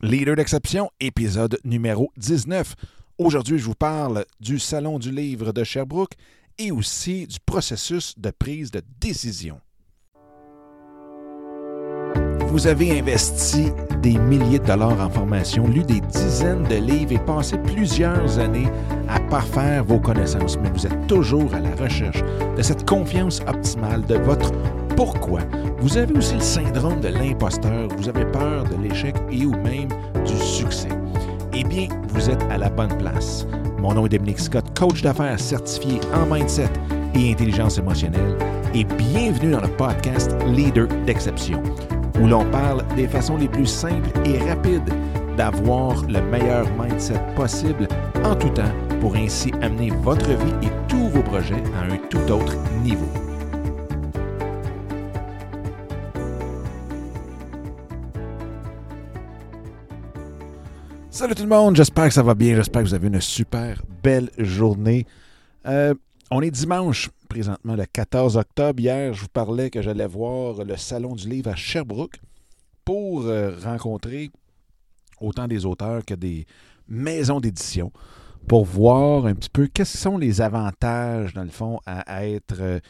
Leader d'exception, épisode numéro 19. Aujourd'hui, je vous parle du Salon du livre de Sherbrooke et aussi du processus de prise de décision. Vous avez investi des milliers de dollars en formation, lu des dizaines de livres et passé plusieurs années à parfaire vos connaissances, mais vous êtes toujours à la recherche de cette confiance optimale de votre pourquoi? Vous avez aussi le syndrome de l'imposteur, vous avez peur de l'échec et ou même du succès. Eh bien, vous êtes à la bonne place. Mon nom est Dominique Scott, coach d'affaires certifié en mindset et intelligence émotionnelle, et bienvenue dans le podcast Leader d'exception où l'on parle des façons les plus simples et rapides d'avoir le meilleur mindset possible en tout temps pour ainsi amener votre vie et tous vos projets à un tout autre niveau. Salut tout le monde, j'espère que ça va bien, j'espère que vous avez une super belle journée. Euh, on est dimanche, présentement le 14 octobre. Hier, je vous parlais que j'allais voir le Salon du livre à Sherbrooke pour euh, rencontrer autant des auteurs que des maisons d'édition pour voir un petit peu quels sont les avantages, dans le fond, à, être euh,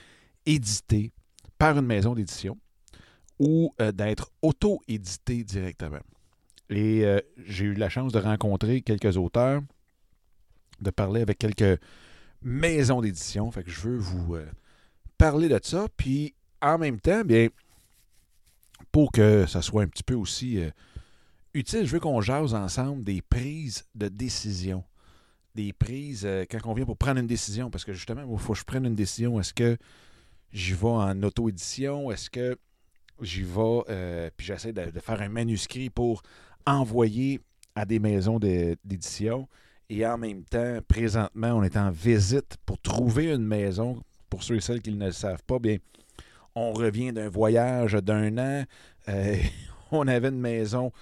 édité par une maison d'édition ou d'être auto-édité directement. Et j'ai eu la chance de rencontrer quelques auteurs, de parler avec quelques maison d'édition. Fait que je veux vous euh, parler de ça. Puis en même temps, bien, pour que ça soit un petit peu aussi euh, utile, je veux qu'on jase ensemble des prises de décision. Des prises euh, quand on vient pour prendre une décision. Parce que justement, il faut que je prenne une décision. Est-ce que j'y vais en auto-édition? Est-ce que j'y vais, puis j'essaie de, faire un manuscrit pour envoyer à des maisons d'édition? Et en même temps, présentement, on est en visite pour trouver une maison. Pour ceux et celles qui ne le savent pas, bien, on revient d'un voyage d'un an. Euh, on avait une maison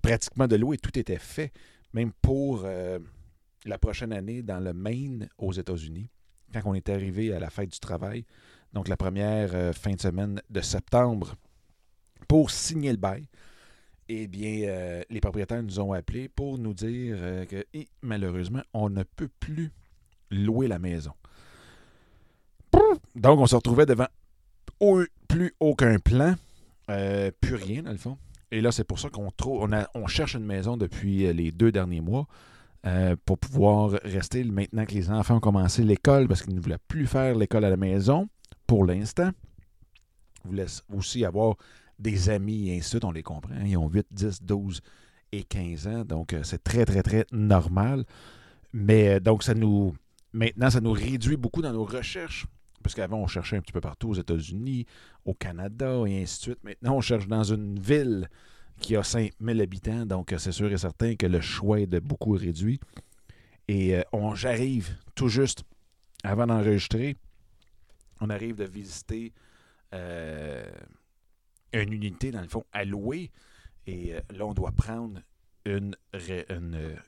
pratiquement de l'eau et tout était fait, même pour euh, la prochaine année dans le Maine aux États-Unis, quand on est arrivé à la fête du travail, donc la première euh, fin de semaine de septembre, pour signer le bail eh bien, euh, les propriétaires nous ont appelés pour nous dire euh, que malheureusement, on ne peut plus louer la maison. Donc, on se retrouvait devant plus aucun plan, euh, plus rien, dans le fond. Et là, c'est pour ça qu'on on, on cherche une maison depuis les deux derniers mois pour pouvoir rester maintenant que les enfants ont commencé l'école parce qu'ils ne voulaient plus faire l'école à la maison pour l'instant. Vous voulaient aussi avoir des amis et ainsi de suite, on les comprend. Ils ont 8, 10, 12 et 15 ans. Donc, euh, c'est très, très, très normal. Mais euh, donc, ça nous. Maintenant, ça nous réduit beaucoup dans nos recherches. Parce qu'avant, on cherchait un petit peu partout aux États-Unis, au Canada et ainsi de suite. Maintenant, on cherche dans une ville qui a 5000 habitants. Donc, euh, c'est sûr et certain que le choix est de beaucoup réduit. Et on, j'arrive tout juste avant d'enregistrer. On arrive de visiter une unité, dans le fond, à. Et euh, là, on doit prendre une,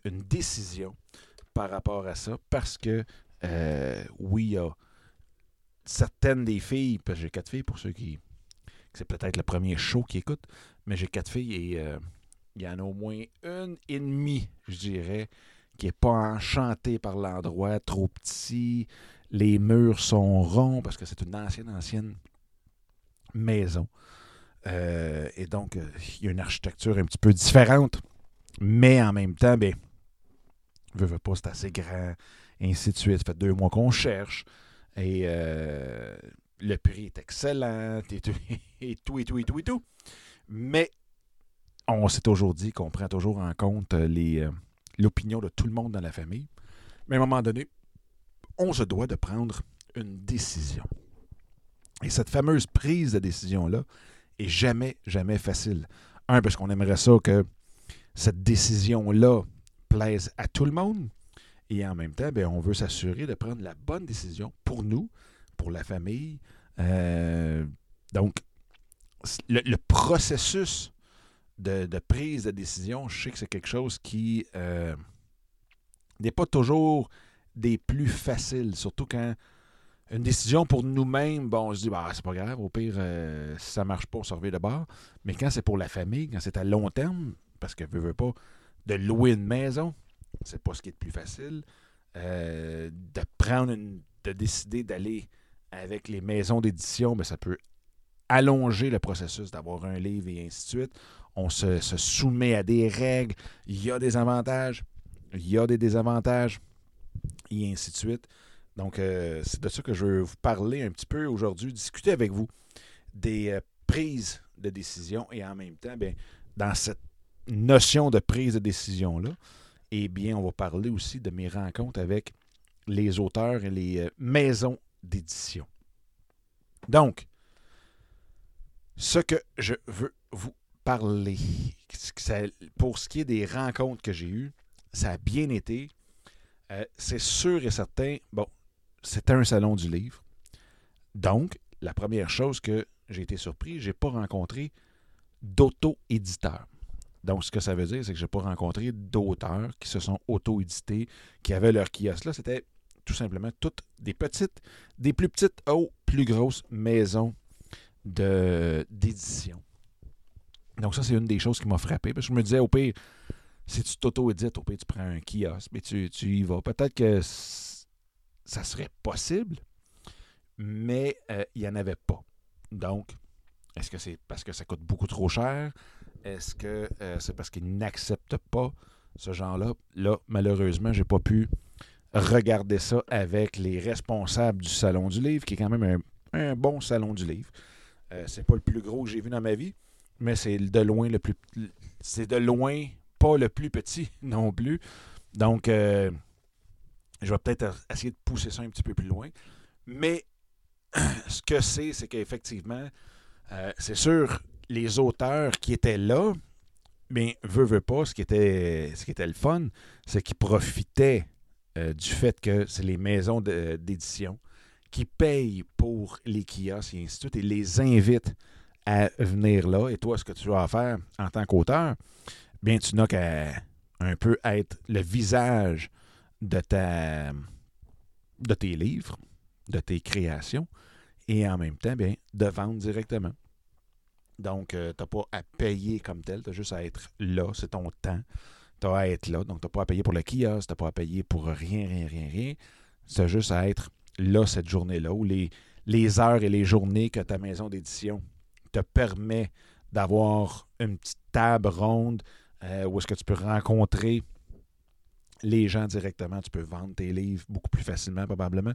une, décision par rapport à ça parce que, euh, oui, il y a certaines des filles, parce que j'ai quatre filles pour ceux qui. C'est peut-être le premier show qui écoutent, mais j'ai quatre filles et euh, il y en a au moins une et demie, je dirais, qui n'est pas enchantée par l'endroit, trop petit. Les murs sont ronds parce que c'est une ancienne, ancienne maison. Euh, et donc, euh, il y a une architecture un petit peu différente. Mais en même temps, ben, veux, veux pas, c'est assez grand, ainsi de suite. Ça fait deux mois qu'on cherche. Et euh, le prix est excellent, et tout, et tout, et tout, et tout, et tout. Mais on s'est toujours dit qu'on prend toujours en compte l'opinion de tout le monde dans la famille. Mais à un moment donné, on se doit de prendre une décision. Et cette fameuse prise de décision-là, jamais, jamais facile. Un, parce qu'on aimerait ça que cette décision-là plaise à tout le monde. Et en même temps, bien, on veut s'assurer de prendre la bonne décision pour nous, pour la famille. Euh, donc, le, processus de, prise de décision, je sais que c'est quelque chose qui euh, n'est pas toujours des plus faciles, surtout quand une décision pour nous-mêmes, bon, on se dit, bah, c'est pas grave, au pire, euh, si ça marche pas, on se revient de bord. Mais quand c'est pour la famille, quand c'est à long terme, parce que veux, veux pas, de louer une maison, c'est pas ce qui est le plus facile. Euh, de prendre une, de décider d'aller avec les maisons d'édition, ben, ça peut allonger le processus d'avoir un livre et ainsi de suite. On se, soumet à des règles. Il y a des avantages, il y a des désavantages, et ainsi de suite. Donc, euh, c'est de ça que je veux vous parler un petit peu aujourd'hui, discuter avec vous des euh, prises de décision et en même temps, bien, dans cette notion de prise de décision-là, eh bien, on va parler aussi de mes rencontres avec les auteurs et les euh, maisons d'édition. Donc, ce que je veux vous parler, pour ce qui est des rencontres que j'ai eues, ça a bien été. C'est sûr et certain, bon, c'était un salon du livre. Donc, la première chose que j'ai été surpris, je n'ai pas rencontré d'auto-éditeurs. Donc, ce que ça veut dire, c'est que je n'ai pas rencontré d'auteurs qui se sont auto-édités, qui avaient leur kiosque. Là, c'était tout simplement toutes des petites, des plus petites aux plus grosses maisons d'édition. Donc, ça, c'est une des choses qui m'a frappé. Parce que je me disais, au pire, si tu t'auto-édites, au pire, tu prends un kiosque, mais tu, tu y vas. Peut-être que ça serait possible, mais euh, il n'y en avait pas. Donc, est-ce que c'est parce que ça coûte beaucoup trop cher? Est-ce que euh, c'est parce qu'ils n'acceptent pas ce genre-là? Là, malheureusement, je n'ai pas pu regarder ça avec les responsables du Salon du Livre, qui est quand même un, bon Salon du Livre. Euh, c'est pas le plus gros que j'ai vu dans ma vie, mais c'est de loin le plus. C'est de loin pas le plus petit non plus. Donc, euh, je vais peut-être essayer de pousser ça un petit peu plus loin. Mais ce que c'est, c'est qu'effectivement, euh, c'est sûr, les auteurs qui étaient là, mais veut, pas, ce qui était, ce qui était le fun, c'est qu'ils profitaient euh, du fait que c'est les maisons d'édition qui payent pour les kiosques et ainsi de suite et les invitent à venir là. Et toi, ce que tu vas faire en tant qu'auteur, bien, tu n'as qu'à un peu être le visage de, tes livres, de tes créations, et en même temps, bien, de vendre directement. Donc, euh, tu n'as pas à payer comme tel, tu as juste à être là, c'est ton temps. Tu as à être là, donc tu n'as pas à payer pour le kiosque, tu n'as pas à payer pour rien, rien, rien, rien. As juste à être là cette journée-là, ou les, les heures et les journées que ta maison d'édition te permet d'avoir une petite table ronde euh, où est-ce que tu peux rencontrer les gens directement, tu peux vendre tes livres beaucoup plus facilement probablement.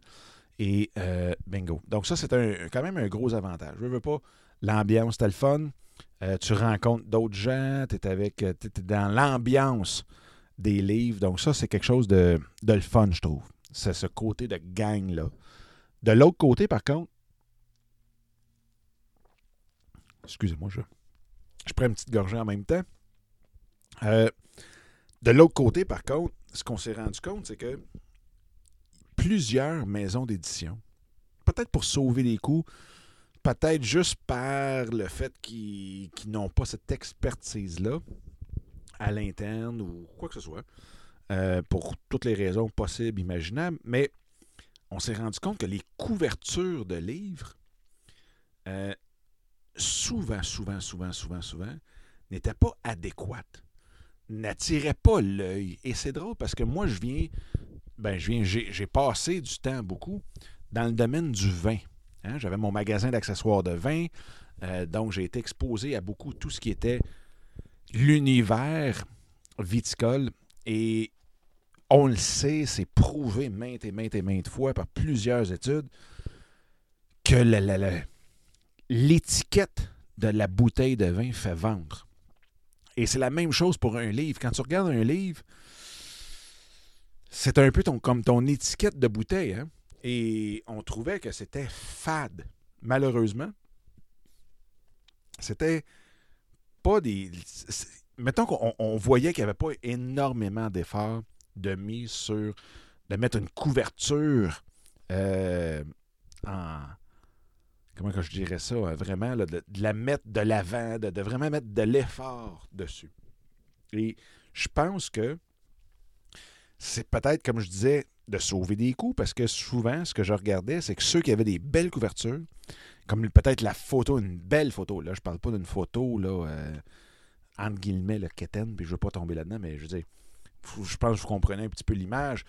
Et euh, bingo. Donc ça, c'est quand même un gros avantage. Je veux pas, l'ambiance, c'était le fun. Euh, tu rencontres d'autres gens, tu es, avec, es dans l'ambiance des livres. Donc ça, c'est quelque chose de, de le fun, je trouve. C'est ce côté de gang-là. De l'autre côté, par contre, excusez-moi, je, je prends une petite gorgée en même temps. Euh, de l'autre côté, par contre, ce qu'on s'est rendu compte, c'est que plusieurs maisons d'édition, peut-être pour sauver des coûts, peut-être juste par le fait qu'ils n'ont pas cette expertise-là à l'interne ou quoi que ce soit, euh, pour toutes les raisons possibles, imaginables, mais on s'est rendu compte que les couvertures de livres, euh, souvent, souvent, souvent, souvent, souvent, n'étaient pas adéquates n'attirait pas l'œil. Et c'est drôle parce que moi, je viens, ben, je viens, j'ai passé du temps beaucoup dans le domaine du vin. Hein. J'avais mon magasin d'accessoires de vin, euh, donc j'ai été exposé à beaucoup tout ce qui était l'univers viticole. Et on le sait, c'est prouvé maintes et maintes et maintes fois par plusieurs études que l'étiquette de la bouteille de vin fait vendre. Et c'est la même chose pour un livre. Quand tu regardes un livre, c'est un peu ton, comme ton étiquette de bouteille. Hein. Et on trouvait que c'était fade. Malheureusement, c'était pas des. Mettons qu'on voyait qu'il n'y avait pas énormément d'efforts de mise sur. de mettre une couverture euh, en comment que je dirais ça, euh, vraiment, de, la mettre de l'avant, de, vraiment mettre de l'effort dessus. Et je pense que c'est peut-être, comme je disais, de sauver des coûts, parce que souvent, ce que je regardais, c'est que ceux qui avaient des belles couvertures, comme peut-être la photo, une belle photo, là, je parle pas d'une photo là, euh, entre guillemets, le puis je veux pas tomber là-dedans, mais je veux dire, je pense que vous comprenez un petit peu l'image.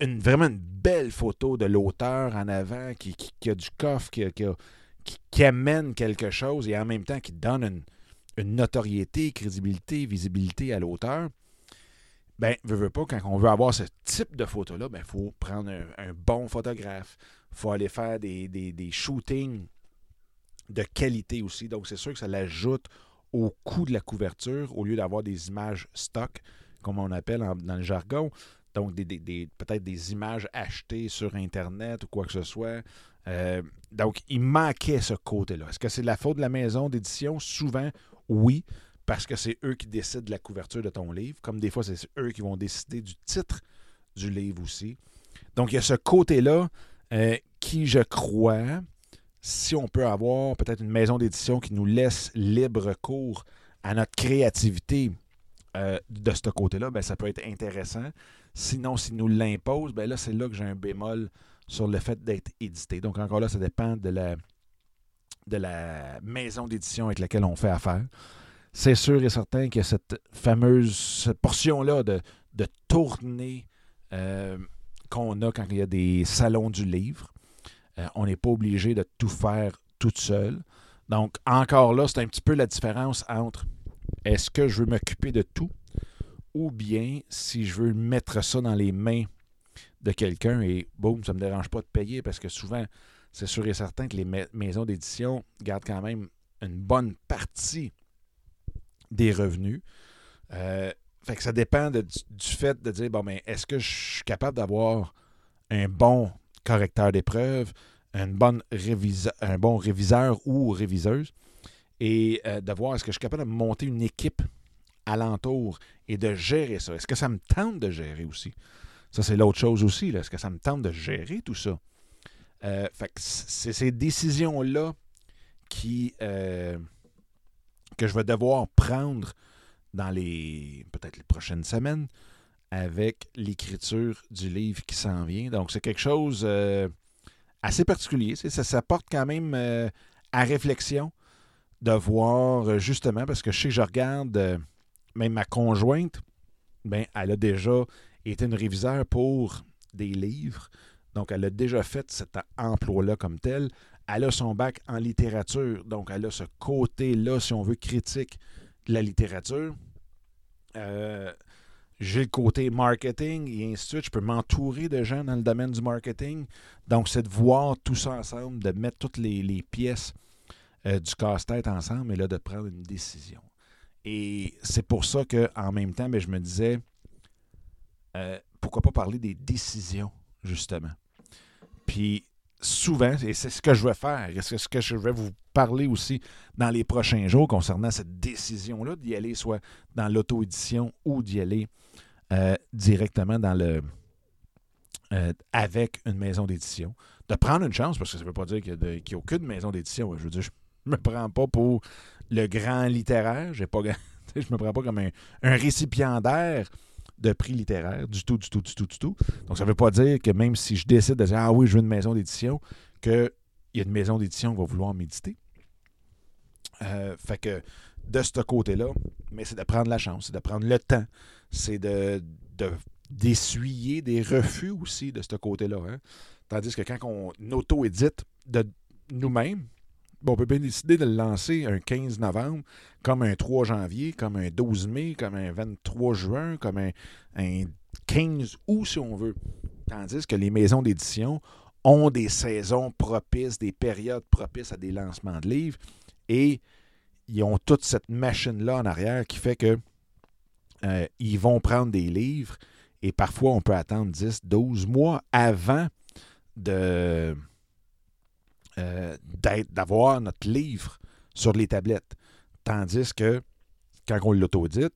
Une, vraiment une belle photo de l'auteur en avant qui, qui, a du coffre, qui, qui, amène quelque chose et en même temps qui donne une, notoriété, crédibilité, visibilité à l'auteur. Ben, veux, veux pas, quand on veut avoir ce type de photo-là, ben, il faut prendre un, bon photographe. Il faut aller faire des, des, des shootings de qualité aussi. Donc, c'est sûr que ça l'ajoute au coût de la couverture au lieu d'avoir des images stock, comme on appelle dans le jargon. Donc, des, peut-être des images achetées sur Internet ou quoi que ce soit. Euh, donc, il manquait ce côté-là. Est-ce que c'est la faute de la maison d'édition? Souvent, oui, parce que c'est eux qui décident de la couverture de ton livre, comme des fois, c'est eux qui vont décider du titre du livre aussi. Donc, il y a ce côté-là euh, qui, je crois, si on peut avoir peut-être une maison d'édition qui nous laisse libre cours à notre créativité euh, de ce côté-là, ben, ça peut être intéressant. Sinon, s'il nous l'impose, ben là, c'est là que j'ai un bémol sur le fait d'être édité. Donc, encore là, ça dépend de la, de la maison d'édition avec laquelle on fait affaire. C'est sûr et certain que cette fameuse portion-là de, de tournée euh, qu'on a quand il y a des salons du livre, euh, on n'est pas obligé de tout faire toute seule. Donc, encore là, c'est un petit peu la différence entre est-ce que je veux m'occuper de tout ou bien si je veux mettre ça dans les mains de quelqu'un et boum, ça ne me dérange pas de payer parce que souvent, c'est sûr et certain que les maisons d'édition gardent quand même une bonne partie des revenus. Euh, fait que ça dépend du, fait de dire bon, mais est-ce que je suis capable d'avoir un bon correcteur d'épreuves, un bon réviseur ou réviseuse et euh, de voir est-ce que je suis capable de monter une équipe alentour et de gérer ça. Est-ce que ça me tente de gérer aussi? Ça, c'est l'autre chose aussi. Est-ce que ça me tente de gérer tout ça? Euh, fait c'est ces décisions-là qui euh, que je vais devoir prendre dans les peut-être les prochaines semaines avec l'écriture du livre qui s'en vient. Donc, c'est quelque chose assez particulier. Ça, ça porte quand même euh, à réflexion de voir euh, justement, parce que je sais que je regarde, euh, même ma conjointe, ben, elle a déjà été une réviseur pour des livres. Donc, elle a déjà fait cet emploi-là comme tel. Elle a son bac en littérature. Donc, elle a ce côté-là, si on veut, critique de la littérature. Euh, j'ai le côté marketing et ainsi de suite. Je peux m'entourer de gens dans le domaine du marketing. Donc, c'est de voir tout ça ensemble, de mettre toutes les, pièces euh, du casse-tête ensemble et là, de prendre une décision. Et c'est pour ça qu'en même temps, ben, je me disais, euh, pourquoi pas parler des décisions, justement. Puis, souvent, et c'est ce que je vais faire, c'est ce que je vais vous parler aussi dans les prochains jours concernant cette décision-là d'y aller soit dans l'auto-édition ou d'y aller euh, directement dans le euh, avec une maison d'édition. De prendre une chance, parce que ça ne veut pas dire qu'il n'y a, aucune maison d'édition. Je veux dire, je ne me prends pas pour le grand littéraire. je ne me prends pas comme un, récipiendaire de prix littéraire, du tout, du tout, du tout, du tout. Donc, ça ne veut pas dire que même si je décide de dire Ah oui, je veux une maison d'édition, qu'il y a une maison d'édition qui va vouloir méditer. Euh, fait que de ce côté-là, mais c'est de prendre la chance, c'est de prendre le temps, c'est de, d'essuyer des refus aussi de ce côté-là. Hein. Tandis que quand on auto-édite de nous-mêmes, on peut bien décider de le lancer un 15 novembre, comme un 3 janvier, comme un 12 mai, comme un 23 juin, comme un, un 15 août, si on veut. Tandis que les maisons d'édition ont des saisons propices, des périodes propices à des lancements de livres. Et ils ont toute cette machine-là en arrière qui fait que euh, ils vont prendre des livres et parfois on peut attendre 10, 12 mois avant de euh, d'avoir notre livre sur les tablettes. Tandis que quand on l'autodite,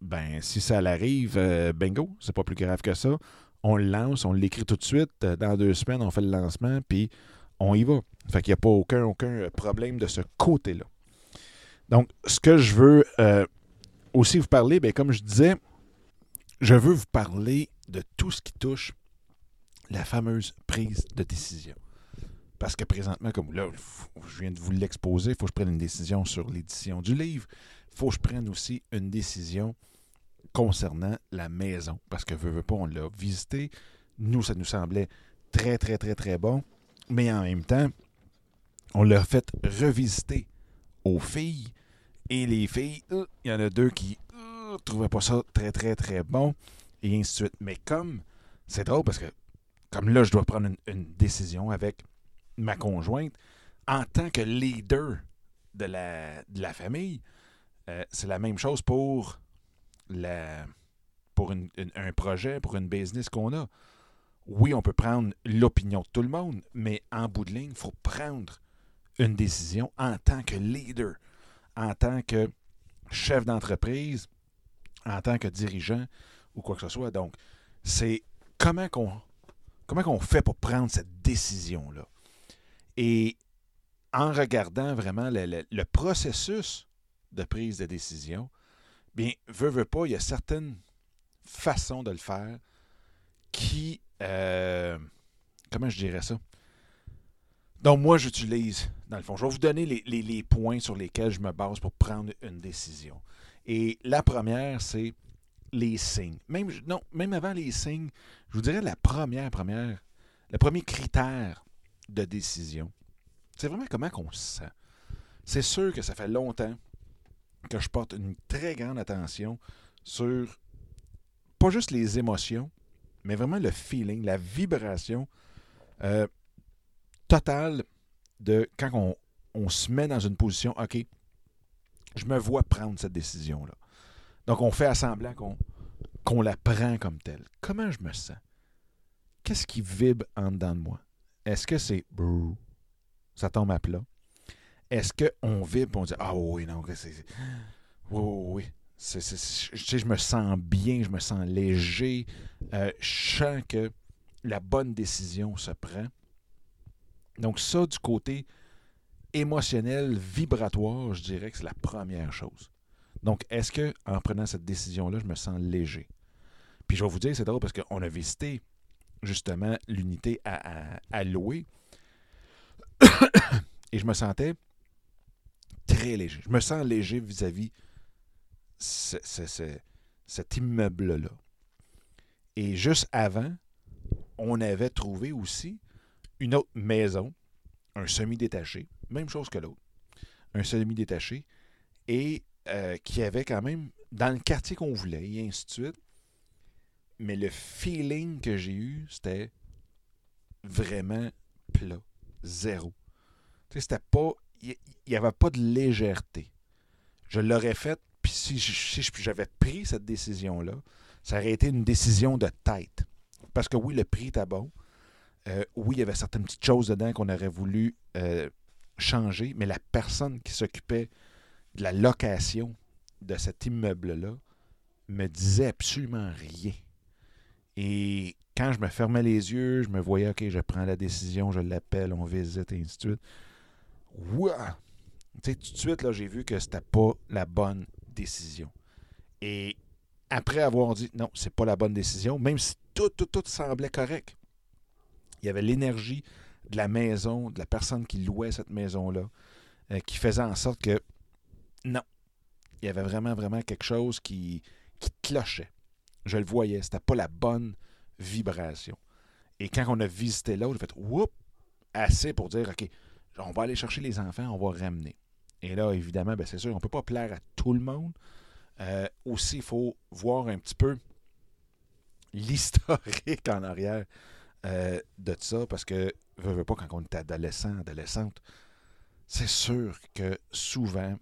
ben si ça arrive, euh, bingo, c'est pas plus grave que ça. On le lance, on l'écrit tout de suite. Dans deux semaines, on fait le lancement, puis on y va. Fait qu'il n'y a pas aucun, aucun problème de ce côté-là. Donc, ce que je veux euh, aussi vous parler, bien, comme je disais, je veux vous parler de tout ce qui touche la fameuse prise de décision. Parce que présentement, comme là, je viens de vous l'exposer, il faut que je prenne une décision sur l'édition du livre. faut que je prenne aussi une décision concernant la maison. Parce que, veux, veux pas, on l'a visité. Nous, ça nous semblait très, très, très, très bon. Mais en même temps, on l'a fait revisiter aux filles. Et les filles, euh, il y en a deux qui ne euh, trouvaient pas ça très, très, très bon. Et ainsi de suite. Mais comme, c'est drôle parce que, comme là, je dois prendre une, décision avec ma conjointe, en tant que leader de la, de la famille, euh, c'est la même chose pour, la, pour un projet, pour une business qu'on a. Oui, on peut prendre l'opinion de tout le monde, mais en bout de ligne, il faut prendre une décision en tant que leader, en tant que chef d'entreprise, en tant que dirigeant ou quoi que ce soit. Donc, c'est comment qu'on comment qu'on fait pour prendre cette décision-là? Et en regardant vraiment le, processus de prise de décision, bien, veut, veut pas, il y a certaines façons de le faire qui, euh, comment je dirais ça? Donc, moi, j'utilise, dans le fond, je vais vous donner les, points sur lesquels je me base pour prendre une décision. Et la première, c'est les signes. Même, non, même avant les signes, je vous dirais la première, première, le premier critère de décision, c'est vraiment comment on se sent. C'est sûr que ça fait longtemps que je porte une très grande attention sur pas juste les émotions, mais vraiment le feeling, la vibration. Euh, total de quand on, se met dans une position, OK, je me vois prendre cette décision-là. Donc, on fait à semblant qu'on la prend comme telle. Comment je me sens? Qu'est-ce qui vibre en dedans de moi? Est-ce que c'est ça tombe à plat? Est-ce qu'on vibre et on dit Ah oui, non, c'est. Oui, oui, oui. je me sens bien, je me sens léger. Euh, je sens que la bonne décision se prend. Donc ça, du côté émotionnel, vibratoire, je dirais que c'est la première chose. Donc, est-ce que en prenant cette décision-là, je me sens léger? Puis je vais vous dire, c'est drôle parce qu'on a visité justement l'unité à, louer. Et je me sentais très léger. Je me sens léger vis-à-vis cet immeuble-là. Et juste avant, on avait trouvé aussi une autre maison, un semi-détaché, même chose que l'autre, un semi-détaché, et euh, qui avait quand même dans le quartier qu'on voulait, et ainsi de suite. Mais le feeling que j'ai eu, c'était vraiment plat, zéro. C'était pas. Il n'y avait pas de légèreté. Je l'aurais fait, puis si j'avais pris cette décision-là, ça aurait été une décision de tête. Parce que oui, le prix était bon, euh, oui, il y avait certaines petites choses dedans qu'on aurait voulu euh, changer, mais la personne qui s'occupait de la location de cet immeuble-là me disait absolument rien. Et quand je me fermais les yeux, je me voyais, OK, je prends la décision, je l'appelle, on visite, et ainsi de suite. Ouah! Tu sais, tout de suite, là, j'ai vu que c'était pas la bonne décision. Et après avoir dit, non, c'est pas la bonne décision, même si tout, tout, tout semblait correct, il y avait l'énergie de la maison, de la personne qui louait cette maison-là, euh, qui faisait en sorte que non, il y avait vraiment, vraiment quelque chose qui, qui clochait. Je le voyais, c'était pas la bonne vibration. Et quand on a visité l'autre, j'ai fait whoop, assez pour dire OK, on va aller chercher les enfants, on va ramener. Et là, évidemment, ben, c'est sûr, on ne peut pas plaire à tout le monde. Euh, aussi, il faut voir un petit peu l'historique en arrière euh, de ça parce que, veux, veux pas, quand on est adolescent, adolescente, c'est sûr que souvent,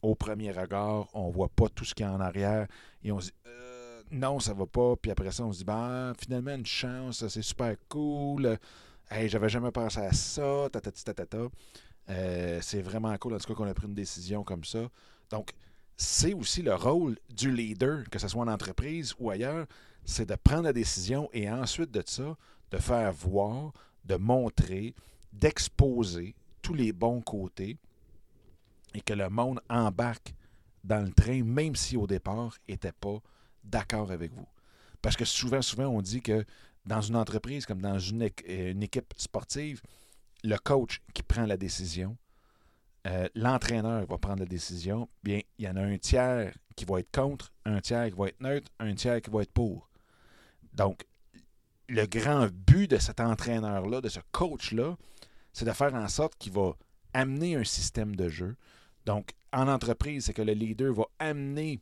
au premier regard, on voit pas tout ce qu'il y a en arrière et on se dit non, ça va pas. Puis après ça, on se dit ben, finalement, une chance, c'est super cool. Hey, j'avais jamais pensé à ça, euh, c'est vraiment cool, en tout cas, qu'on a pris une décision comme ça. Donc, c'est aussi le rôle du leader, que ce soit en entreprise ou ailleurs, c'est de prendre la décision et ensuite de ça, de faire voir, de montrer, d'exposer tous les bons côtés et que le monde embarque dans le train, même si au départ n'était pas d'accord avec vous. Parce que souvent, souvent, on dit que dans une entreprise comme dans une, une équipe sportive, le coach qui prend la décision, euh, l'entraîneur va prendre la décision, bien, il y en a un tiers qui va être contre, un tiers qui va être neutre, un tiers qui va être pour. Donc, le grand but de cet entraîneur-là, de ce coach-là, c'est de faire en sorte qu'il va amener un système de jeu. Donc, en entreprise, c'est que le leader va amener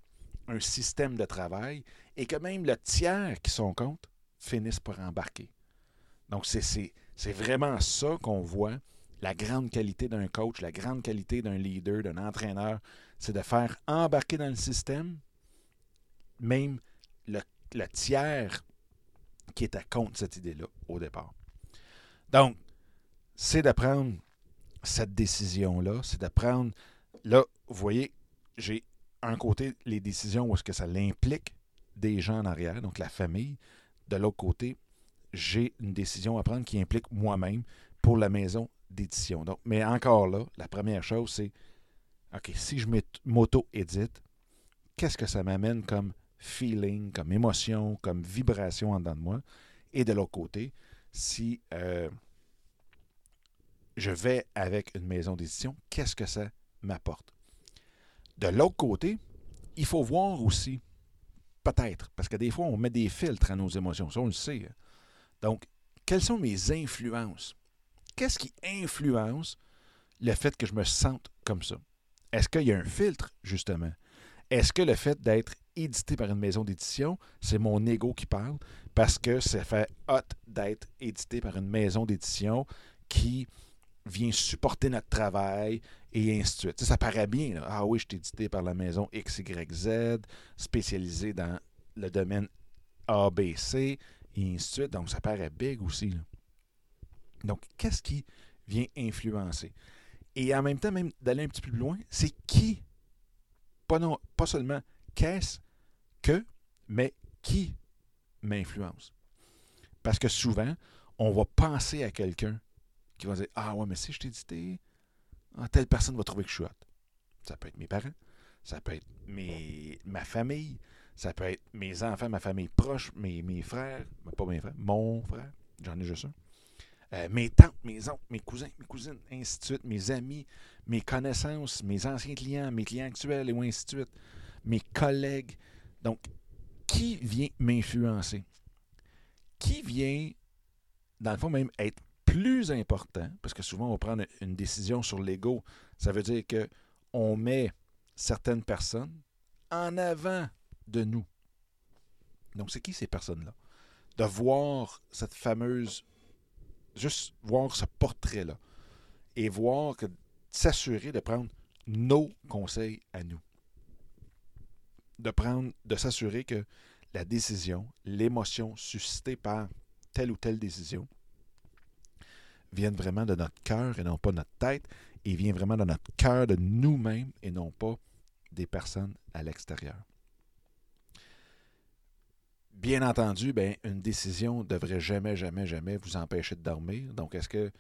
un système de travail et que même le tiers qui sont contre finissent par embarquer. Donc, c'est vraiment ça qu'on voit la grande qualité d'un coach, la grande qualité d'un leader, d'un entraîneur, c'est de faire embarquer dans le système même le, tiers qui était contre cette idée-là au départ. Donc, c'est de prendre cette décision-là, c'est de prendre, là, vous voyez, j'ai un côté les décisions où est-ce que ça l'implique des gens en arrière, donc la famille. De l'autre côté, j'ai une décision à prendre qui implique moi-même pour la maison d'édition. Mais encore là, la première chose, c'est OK, si je m'auto-édite, qu'est-ce que ça m'amène comme feeling, comme émotion, comme vibration en dedans de moi? Et de l'autre côté, si euh, je vais avec une maison d'édition, qu'est-ce que ça m'apporte? De l'autre côté, il faut voir aussi, peut-être, parce que des fois, on met des filtres à nos émotions, ça on le sait. Hein. Donc, quelles sont mes influences? qu'est-ce qui influence le fait que je me sente comme ça? Est-ce qu'il y a un filtre, justement? Est-ce que le fait d'être édité par une maison d'édition, c'est mon ego qui parle parce que ça fait hot d'être édité par une maison d'édition qui vient supporter notre travail et ainsi de suite. ça paraît bien. Ah oui, je suis édité par la maison XYZ, spécialisée dans le domaine ABC et ainsi de suite. Donc, ça paraît big aussi. Donc, qu'est-ce qui vient influencer? Et en même temps, même d'aller un petit peu plus loin, c'est qui, pas, non, pas seulement qu'est-ce que, mais qui m'influence. Parce que souvent, on va penser à quelqu'un qui va dire Ah ouais, mais si je t'ai ah, telle personne va trouver que je suis hot. Ça peut être mes parents, ça peut être mes, ma famille, ça peut être mes enfants, ma famille proche, mes, mes frères, pas mes frères, mon frère, j'en ai juste un. Euh, mes tantes, mes oncles, mes cousins, mes cousines, ainsi de suite, mes amis, mes connaissances, mes anciens clients, mes clients actuels, et ainsi de suite, mes collègues. Donc, qui vient m'influencer? Qui vient, dans le fond, même être plus important, parce que souvent on va prendre une décision sur l'ego, ça veut dire qu'on met certaines personnes en avant de nous. Donc, c'est qui ces personnes-là? De voir cette fameuse juste voir ce portrait-là et voir que s'assurer de prendre nos conseils à nous. De prendre, de s'assurer que la décision, l'émotion suscitée par telle ou telle décision viennent vraiment de notre cœur et non pas de notre tête, et vient vraiment de notre cœur, de nous-mêmes et non pas des personnes à l'extérieur. Bien entendu, ben, une décision ne devrait jamais, jamais, jamais vous empêcher de dormir. Donc, est-ce que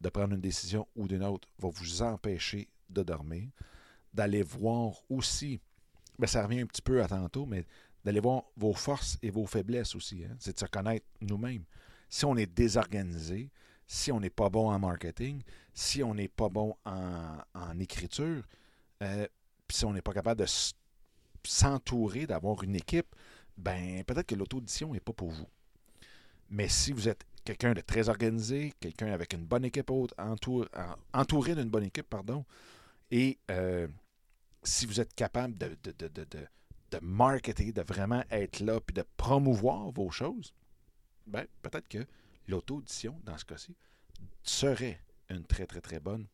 de prendre une décision ou d'une autre va vous empêcher de dormir? D'aller voir aussi, ben, ça revient un petit peu à tantôt, mais d'aller voir vos forces et vos faiblesses aussi. Hein. C'est de se connaître nous-mêmes. Si on est désorganisé, si on n'est pas bon en marketing, si on n'est pas bon en, écriture, euh, puis si on n'est pas capable de s'entourer, d'avoir une équipe, ben peut-être que l'auto-audition n'est pas pour vous. Mais si vous êtes quelqu'un de très organisé, quelqu'un avec une bonne équipe entouré d'une bonne équipe, pardon, et euh, si vous êtes capable de, de, de marketer, de vraiment être là, puis de promouvoir vos choses, ben, peut-être que l'auto-audition, dans ce cas-ci, serait une très, très, très bonne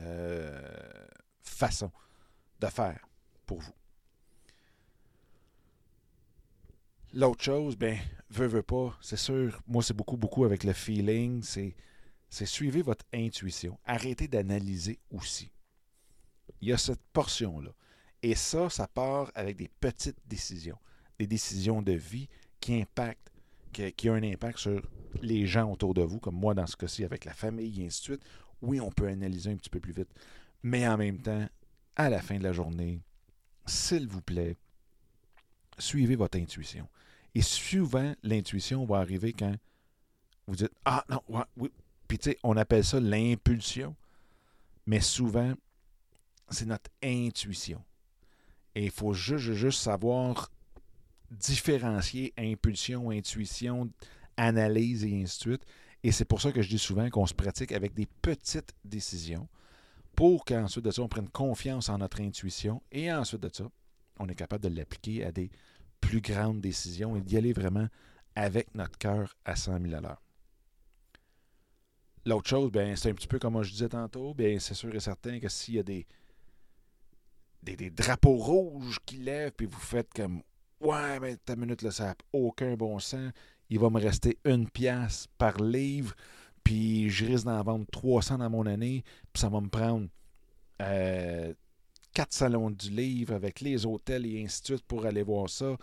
euh, façon de faire pour vous. L'autre chose, ben, veut, veut pas, c'est sûr, moi c'est beaucoup, beaucoup avec le feeling, c'est, c'est suivez votre intuition. Arrêtez d'analyser aussi. Il y a cette portion-là. Et ça, ça part avec des petites décisions. Des décisions de vie qui impactent, qui, ont un impact sur les gens autour de vous, comme moi dans ce cas-ci avec la famille et ainsi de suite. Oui, on peut analyser un petit peu plus vite. Mais en même temps, à la fin de la journée, s'il vous plaît, suivez votre intuition. Et souvent, l'intuition va arriver quand vous dites Ah non, oui. Puis tu sais, on appelle ça l'impulsion. mais souvent, c'est notre intuition. Et il faut juste, juste savoir différencier impulsion, intuition, analyse et ainsi de suite. Et c'est pour ça que je dis souvent qu'on se pratique avec des petites décisions pour qu'ensuite de ça, on prenne confiance en notre intuition et ensuite de ça, on est capable de l'appliquer à des plus grandes décisions et d'y aller vraiment avec notre cœur à 100 000 à l'heure. L'autre chose, ben, c'est un petit peu comme je disais tantôt, bien, c'est sûr et certain que s'il y a des, des, drapeaux rouges qui lèvent, puis vous faites comme Ouais, mais ta minute, là, ça n'a aucun bon sens. Il va me rester une pièce par livre, puis je risque d'en vendre 300 dans mon année, puis ça va me prendre euh, quatre salons du livre avec les hôtels et ainsi de suite pour aller voir ça.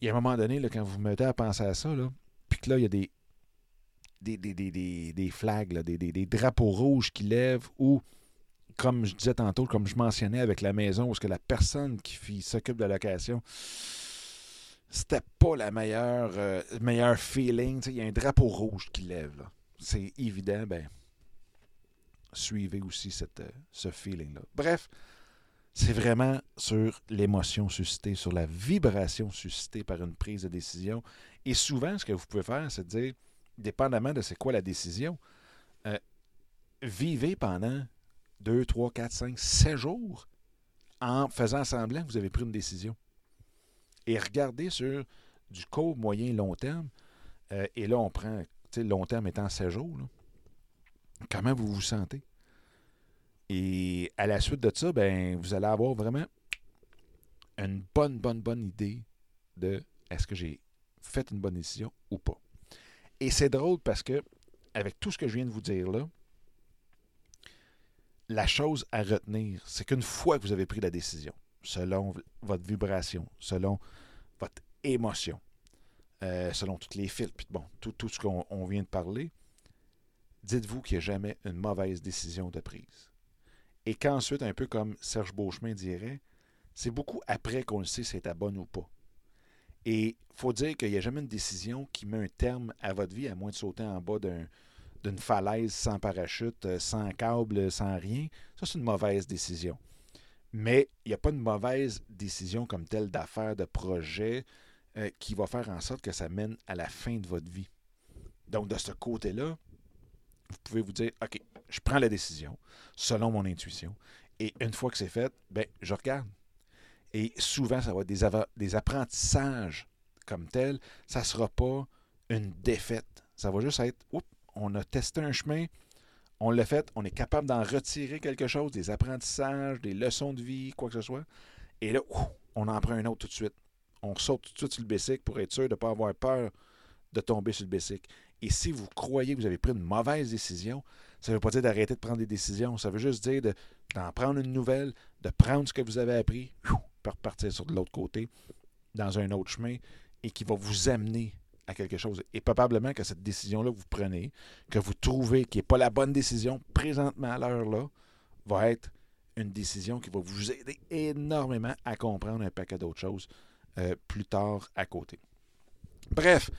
Il y a un moment donné, là, quand vous mettez à penser à ça, là, puis que là, il y a des, des, des, des, flags, des, des, drapeaux rouges qui lèvent ou, comme je disais tantôt, comme je mentionnais avec la maison, où ce que la personne qui s'occupe de la location, c'était pas la meilleure, euh, meilleur feeling. Il y a un drapeau rouge qui lève. C'est évident, ben, suivez aussi cette, euh, ce feeling-là. Bref, c'est vraiment sur l'émotion suscitée, sur la vibration suscitée par une prise de décision. Et souvent, ce que vous pouvez faire, c'est de dire, dépendamment de c'est quoi la décision, euh, vivez pendant 2, 3, 4, 5, 7 jours en faisant semblant que vous avez pris une décision. Et regardez sur du court, moyen, long terme. Euh, et là, on prend, long terme étant 7 jours. Comment vous vous sentez? Et à la suite de ça, ben, vous allez avoir vraiment une bonne, bonne, bonne idée de est-ce que j'ai fait une bonne décision ou pas. Et c'est drôle parce que, avec tout ce que je viens de vous dire là, la chose à retenir, c'est qu'une fois que vous avez pris la décision, selon votre vibration, selon votre émotion, euh, selon toutes les fils, puis bon, tout, ce qu'on vient de parler, dites-vous qu'il n'y a jamais une mauvaise décision de prise. Et qu'ensuite, un peu comme Serge Beauchemin dirait, c'est beaucoup après qu'on le sait si c'est à bonne ou pas. Et il faut dire qu'il n'y a jamais une décision qui met un terme à votre vie, à moins de sauter en bas d'une falaise sans parachute, euh, sans câble, sans rien. Ça, c'est une mauvaise décision. Mais il n'y a pas une mauvaise décision comme telle d'affaires, de projet, euh, qui va faire en sorte que ça mène à la fin de votre vie. Donc, de ce côté-là, vous pouvez vous dire, OK, je prends la décision selon mon intuition. Et une fois que c'est fait, ben, je regarde. Et souvent, ça va être des, des apprentissages comme tel. Ça ne sera pas une défaite. Ça va juste être, oups, on a testé un chemin, on l'a fait, on est capable d'en retirer quelque chose, des apprentissages, des leçons de vie, quoi que ce soit. Et là, on en prend un autre tout de suite. On saute tout de suite sur le basic pour être sûr de ne pas avoir peur de tomber sur le basic. Et si vous croyez que vous avez pris une mauvaise décision, ça ne veut pas dire d'arrêter de prendre des décisions. Ça veut juste dire d'en prendre une nouvelle, de prendre ce que vous avez appris, pour repartir sur de l'autre côté, dans un autre chemin, et qui va vous amener à quelque chose. Et probablement que cette décision-là que vous prenez, que vous trouvez qui n'est pas la bonne décision présentement à l'heure-là, va être une décision qui va vous aider énormément à comprendre un paquet d'autres choses euh, plus tard à côté. Bref,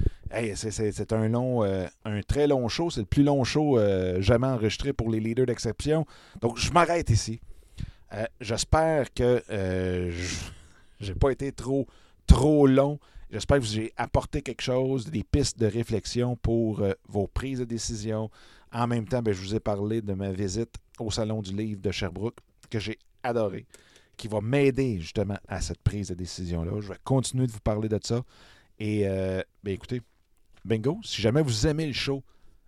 c'est un long, euh, un très long show. C'est le plus long show euh, jamais enregistré pour les leaders d'exception. Donc, je m'arrête ici. J'espère que je n'ai pas été trop, trop long. J'espère que j'ai apporté quelque chose, des pistes de réflexion pour vos prises de décision. En même temps, ben, je vous ai parlé de ma visite au Salon du Livre de Sherbrooke, que j'ai adoré, qui va m'aider justement à cette prise de décision-là. Je vais continuer de vous parler de ça. Et euh, ben écoutez, bingo, si jamais vous aimez le show,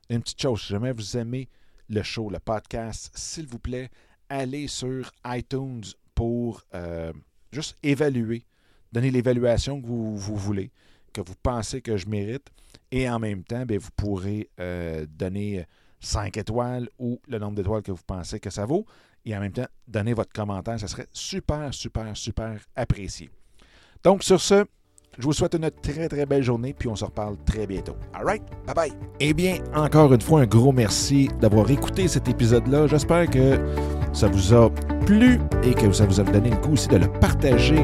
une petite chose, si jamais vous aimez le show, le podcast, s'il vous plaît, allez sur iTunes pour euh, juste évaluer, donner l'évaluation que vous, voulez, que vous pensez que je mérite. Et en même temps, bien, vous pourrez euh, donner 5 étoiles ou le nombre d'étoiles que vous pensez que ça vaut. Et en même temps, donner votre commentaire. Ça serait super, super, super apprécié. Donc, sur ce, je vous souhaite une très très belle journée, puis on se reparle très bientôt. All right? Bye bye. Eh bien, encore une fois, un gros merci d'avoir écouté cet épisode-là. J'espère que ça vous a plu et que ça vous a donné le coup aussi de le partager